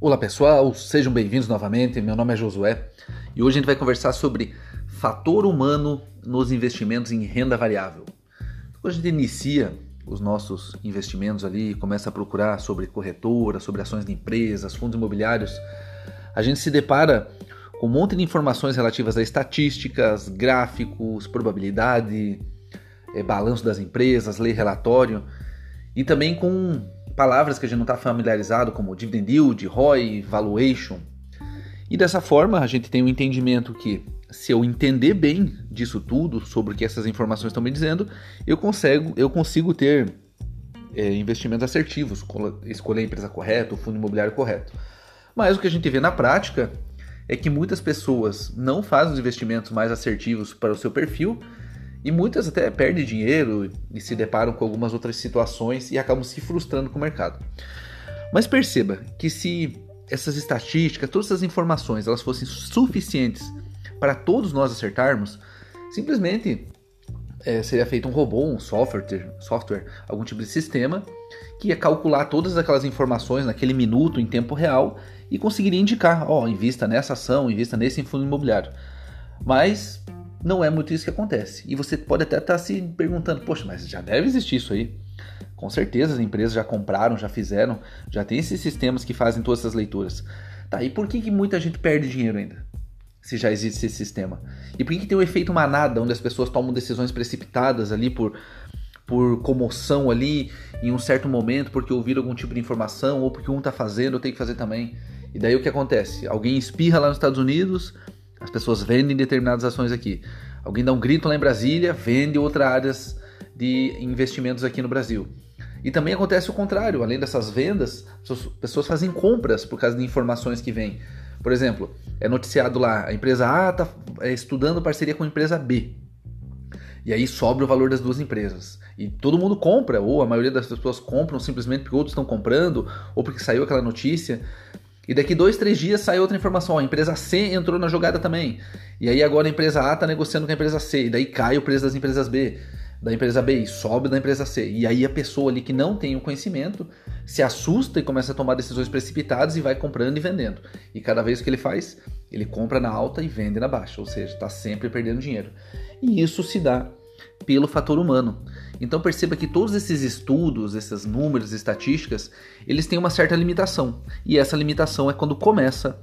Olá pessoal, sejam bem-vindos novamente. Meu nome é Josué e hoje a gente vai conversar sobre fator humano nos investimentos em renda variável. Quando a gente inicia os nossos investimentos ali, começa a procurar sobre corretora, sobre ações de empresas, fundos imobiliários, a gente se depara com um monte de informações relativas a estatísticas, gráficos, probabilidade, é, balanço das empresas, lei relatório e também com palavras que a gente não está familiarizado, como dividend yield, ROI, valuation. E dessa forma a gente tem um entendimento que se eu entender bem disso tudo, sobre o que essas informações estão me dizendo, eu consigo, eu consigo ter é, investimentos assertivos, escolher a empresa correta, o fundo imobiliário correto. Mas o que a gente vê na prática é que muitas pessoas não fazem os investimentos mais assertivos para o seu perfil e muitas até perdem dinheiro e se deparam com algumas outras situações e acabam se frustrando com o mercado. Mas perceba que se essas estatísticas, todas essas informações, elas fossem suficientes para todos nós acertarmos, simplesmente é, seria feito um robô, um software, software, algum tipo de sistema que ia calcular todas aquelas informações naquele minuto em tempo real e conseguiria indicar, ó, oh, invista nessa ação, invista nesse fundo imobiliário. Mas não é muito isso que acontece. E você pode até estar tá se perguntando, poxa, mas já deve existir isso aí. Com certeza as empresas já compraram, já fizeram, já tem esses sistemas que fazem todas essas leituras. Tá, e por que, que muita gente perde dinheiro ainda? Se já existe esse sistema. E por que, que tem o um efeito manada, onde as pessoas tomam decisões precipitadas ali por, por comoção ali em um certo momento, porque ouviram algum tipo de informação, ou porque um está fazendo, eu tenho que fazer também. E daí o que acontece? Alguém espirra lá nos Estados Unidos, as pessoas vendem determinadas ações aqui. Alguém dá um grito lá em Brasília, vende outras áreas de investimentos aqui no Brasil. E também acontece o contrário, além dessas vendas, as pessoas fazem compras por causa de informações que vêm. Por exemplo, é noticiado lá, a empresa A está é, estudando parceria com a empresa B. E aí sobra o valor das duas empresas. E todo mundo compra, ou a maioria das pessoas compram simplesmente porque outros estão comprando, ou porque saiu aquela notícia. E daqui dois, três dias sai outra informação. A empresa C entrou na jogada também. E aí agora a empresa A está negociando com a empresa C. E daí cai o preço das empresas B. Da empresa B e sobe da empresa C. E aí a pessoa ali que não tem o conhecimento se assusta e começa a tomar decisões precipitadas e vai comprando e vendendo. E cada vez que ele faz, ele compra na alta e vende na baixa. Ou seja, está sempre perdendo dinheiro. E isso se dá pelo fator humano. Então perceba que todos esses estudos, esses números, estatísticas, eles têm uma certa limitação. E essa limitação é quando começa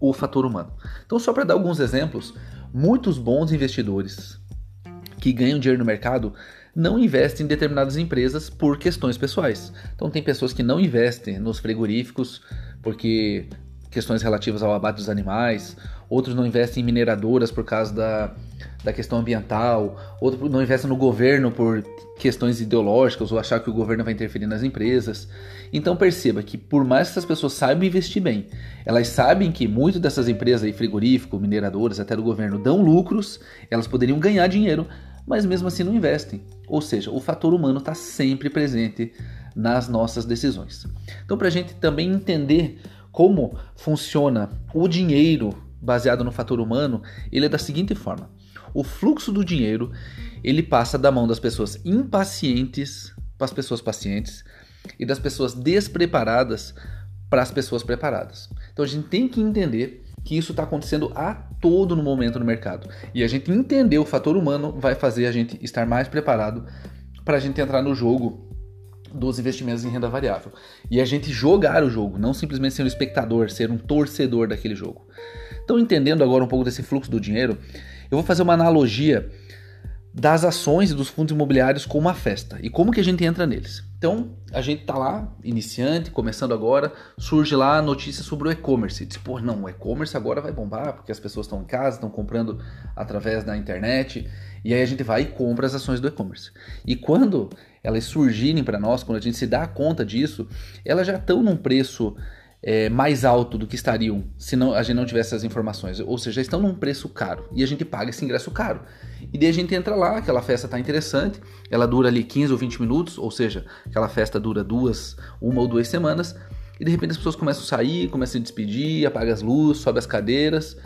o fator humano. Então só para dar alguns exemplos, muitos bons investidores que ganham dinheiro no mercado não investem em determinadas empresas por questões pessoais. Então tem pessoas que não investem nos frigoríficos porque questões relativas ao abate dos animais, outros não investem em mineradoras por causa da, da questão ambiental, outros não investem no governo por questões ideológicas ou achar que o governo vai interferir nas empresas. Então perceba que por mais que essas pessoas saibam investir bem, elas sabem que muitas dessas empresas aí, frigorífico, mineradoras, até do governo, dão lucros, elas poderiam ganhar dinheiro, mas mesmo assim não investem. Ou seja, o fator humano está sempre presente nas nossas decisões. Então, para a gente também entender como funciona o dinheiro baseado no fator humano, ele é da seguinte forma: o fluxo do dinheiro ele passa da mão das pessoas impacientes para as pessoas pacientes e das pessoas despreparadas para as pessoas preparadas. Então a gente tem que entender que isso está acontecendo a todo no momento no mercado. E a gente entender o fator humano vai fazer a gente estar mais preparado para a gente entrar no jogo dos investimentos em renda variável. E a gente jogar o jogo, não simplesmente ser um espectador, ser um torcedor daquele jogo. Então, entendendo agora um pouco desse fluxo do dinheiro, eu vou fazer uma analogia das ações e dos fundos imobiliários com uma festa e como que a gente entra neles. Então, a gente tá lá, iniciante, começando agora, surge lá a notícia sobre o e-commerce. Diz, pô, não, o e-commerce agora vai bombar, porque as pessoas estão em casa, estão comprando através da internet, e aí a gente vai e compra as ações do e-commerce. E quando elas surgirem para nós, quando a gente se dá conta disso, elas já estão num preço é, mais alto do que estariam se não, a gente não tivesse essas informações. Ou seja, estão num preço caro e a gente paga esse ingresso caro. E daí a gente entra lá, aquela festa está interessante, ela dura ali 15 ou 20 minutos, ou seja, aquela festa dura duas, uma ou duas semanas, e de repente as pessoas começam a sair, começam a despedir, apaga as luzes, sobe as cadeiras,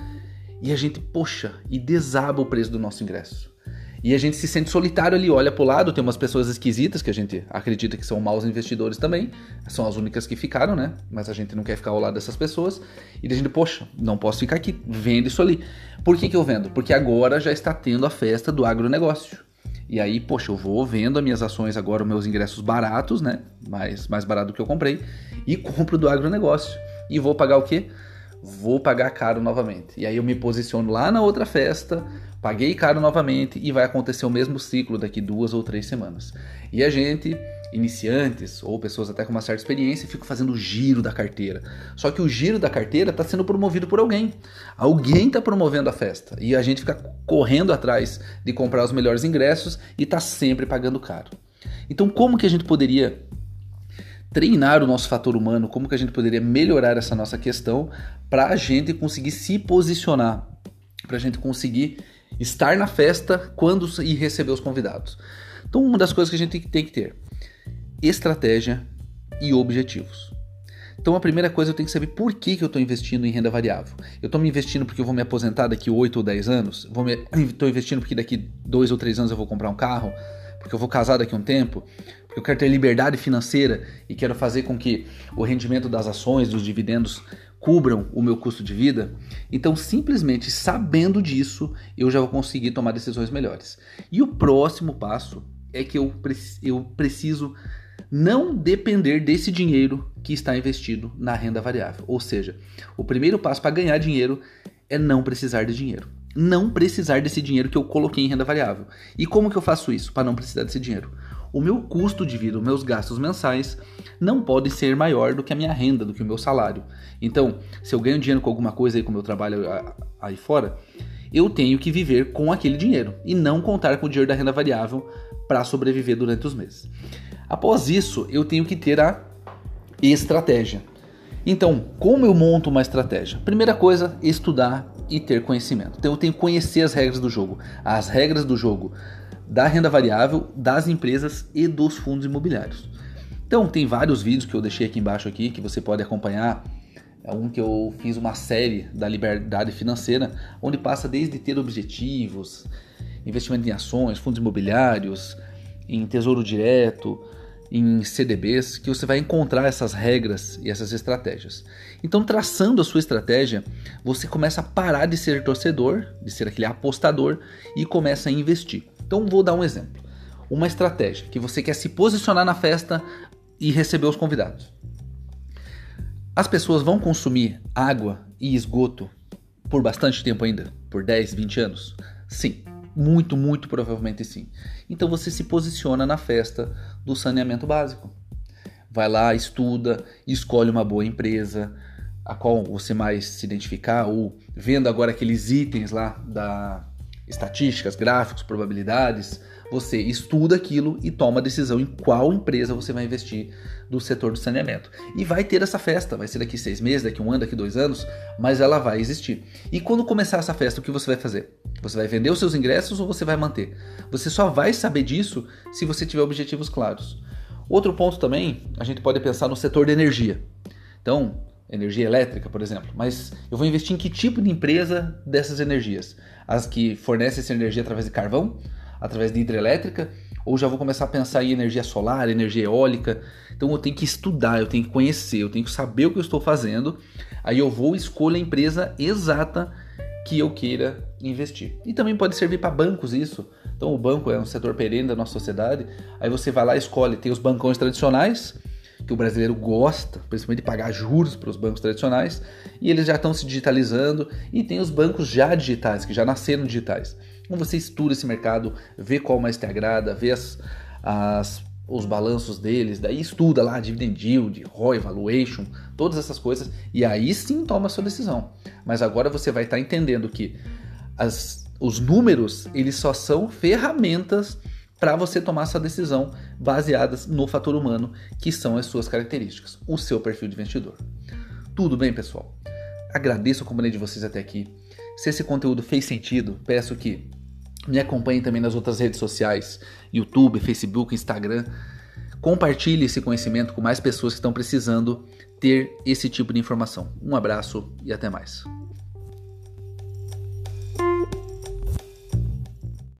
e a gente, poxa, e desaba o preço do nosso ingresso. E a gente se sente solitário ali, olha pro lado, tem umas pessoas esquisitas que a gente acredita que são maus investidores também, são as únicas que ficaram, né? Mas a gente não quer ficar ao lado dessas pessoas. E a gente, poxa, não posso ficar aqui, vendo isso ali. Por que, que eu vendo? Porque agora já está tendo a festa do agronegócio. E aí, poxa, eu vou vendo as minhas ações agora, os meus ingressos baratos, né? Mais, mais barato do que eu comprei, e compro do agronegócio. E vou pagar o quê? Vou pagar caro novamente. E aí eu me posiciono lá na outra festa paguei caro novamente e vai acontecer o mesmo ciclo daqui duas ou três semanas. E a gente, iniciantes ou pessoas até com uma certa experiência, fica fazendo o giro da carteira. Só que o giro da carteira está sendo promovido por alguém. Alguém está promovendo a festa e a gente fica correndo atrás de comprar os melhores ingressos e está sempre pagando caro. Então, como que a gente poderia treinar o nosso fator humano? Como que a gente poderia melhorar essa nossa questão para a gente conseguir se posicionar, para a gente conseguir estar na festa quando e receber os convidados. Então, uma das coisas que a gente tem que ter: estratégia e objetivos. Então, a primeira coisa eu tenho que saber por que, que eu estou investindo em renda variável. Eu estou me investindo porque eu vou me aposentar daqui 8 ou 10 anos? Estou investindo porque daqui 2 ou 3 anos eu vou comprar um carro? Porque eu vou casar daqui a um tempo? Porque eu quero ter liberdade financeira e quero fazer com que o rendimento das ações, dos dividendos, cubram o meu custo de vida, então simplesmente sabendo disso, eu já vou conseguir tomar decisões melhores. E o próximo passo é que eu, eu preciso não depender desse dinheiro que está investido na renda variável. Ou seja, o primeiro passo para ganhar dinheiro é não precisar de dinheiro. Não precisar desse dinheiro que eu coloquei em renda variável. E como que eu faço isso para não precisar desse dinheiro? o meu custo de vida, os meus gastos mensais não podem ser maior do que a minha renda, do que o meu salário. Então, se eu ganho dinheiro com alguma coisa aí com o meu trabalho aí fora, eu tenho que viver com aquele dinheiro e não contar com o dinheiro da renda variável para sobreviver durante os meses. Após isso, eu tenho que ter a estratégia. Então, como eu monto uma estratégia? Primeira coisa, estudar e ter conhecimento. Então, eu tenho que conhecer as regras do jogo. As regras do jogo da renda variável, das empresas e dos fundos imobiliários. Então, tem vários vídeos que eu deixei aqui embaixo aqui que você pode acompanhar. É um que eu fiz uma série da liberdade financeira, onde passa desde ter objetivos, investimento em ações, fundos imobiliários, em tesouro direto, em CDBs, que você vai encontrar essas regras e essas estratégias. Então, traçando a sua estratégia, você começa a parar de ser torcedor, de ser aquele apostador e começa a investir. Então vou dar um exemplo. Uma estratégia que você quer se posicionar na festa e receber os convidados. As pessoas vão consumir água e esgoto por bastante tempo ainda? Por 10, 20 anos? Sim, muito, muito provavelmente sim. Então você se posiciona na festa do saneamento básico. Vai lá, estuda, escolhe uma boa empresa, a qual você mais se identificar, ou vendo agora aqueles itens lá da estatísticas, gráficos, probabilidades, você estuda aquilo e toma a decisão em qual empresa você vai investir do setor do saneamento. E vai ter essa festa, vai ser daqui seis meses, daqui um ano, daqui dois anos, mas ela vai existir. E quando começar essa festa, o que você vai fazer? Você vai vender os seus ingressos ou você vai manter? Você só vai saber disso se você tiver objetivos claros. Outro ponto também, a gente pode pensar no setor de energia. Então, energia elétrica, por exemplo. Mas eu vou investir em que tipo de empresa dessas energias? As que fornecem essa energia através de carvão, através de hidrelétrica, ou já vou começar a pensar em energia solar, energia eólica. Então eu tenho que estudar, eu tenho que conhecer, eu tenho que saber o que eu estou fazendo. Aí eu vou escolher a empresa exata que eu queira investir. E também pode servir para bancos isso. Então o banco é um setor perene da nossa sociedade. Aí você vai lá escolhe, tem os bancões tradicionais, que o brasileiro gosta, principalmente de pagar juros para os bancos tradicionais, e eles já estão se digitalizando e tem os bancos já digitais, que já nasceram digitais. Então você estuda esse mercado, vê qual mais te agrada, vê as, as, os balanços deles, daí estuda lá dividend yield, ROI, valuation, todas essas coisas, e aí sim toma a sua decisão. Mas agora você vai estar entendendo que as, os números, eles só são ferramentas para você tomar essa decisão baseadas no fator humano, que são as suas características, o seu perfil de investidor. Tudo bem, pessoal? Agradeço a companhia de vocês até aqui. Se esse conteúdo fez sentido, peço que me acompanhem também nas outras redes sociais, YouTube, Facebook, Instagram. Compartilhe esse conhecimento com mais pessoas que estão precisando ter esse tipo de informação. Um abraço e até mais.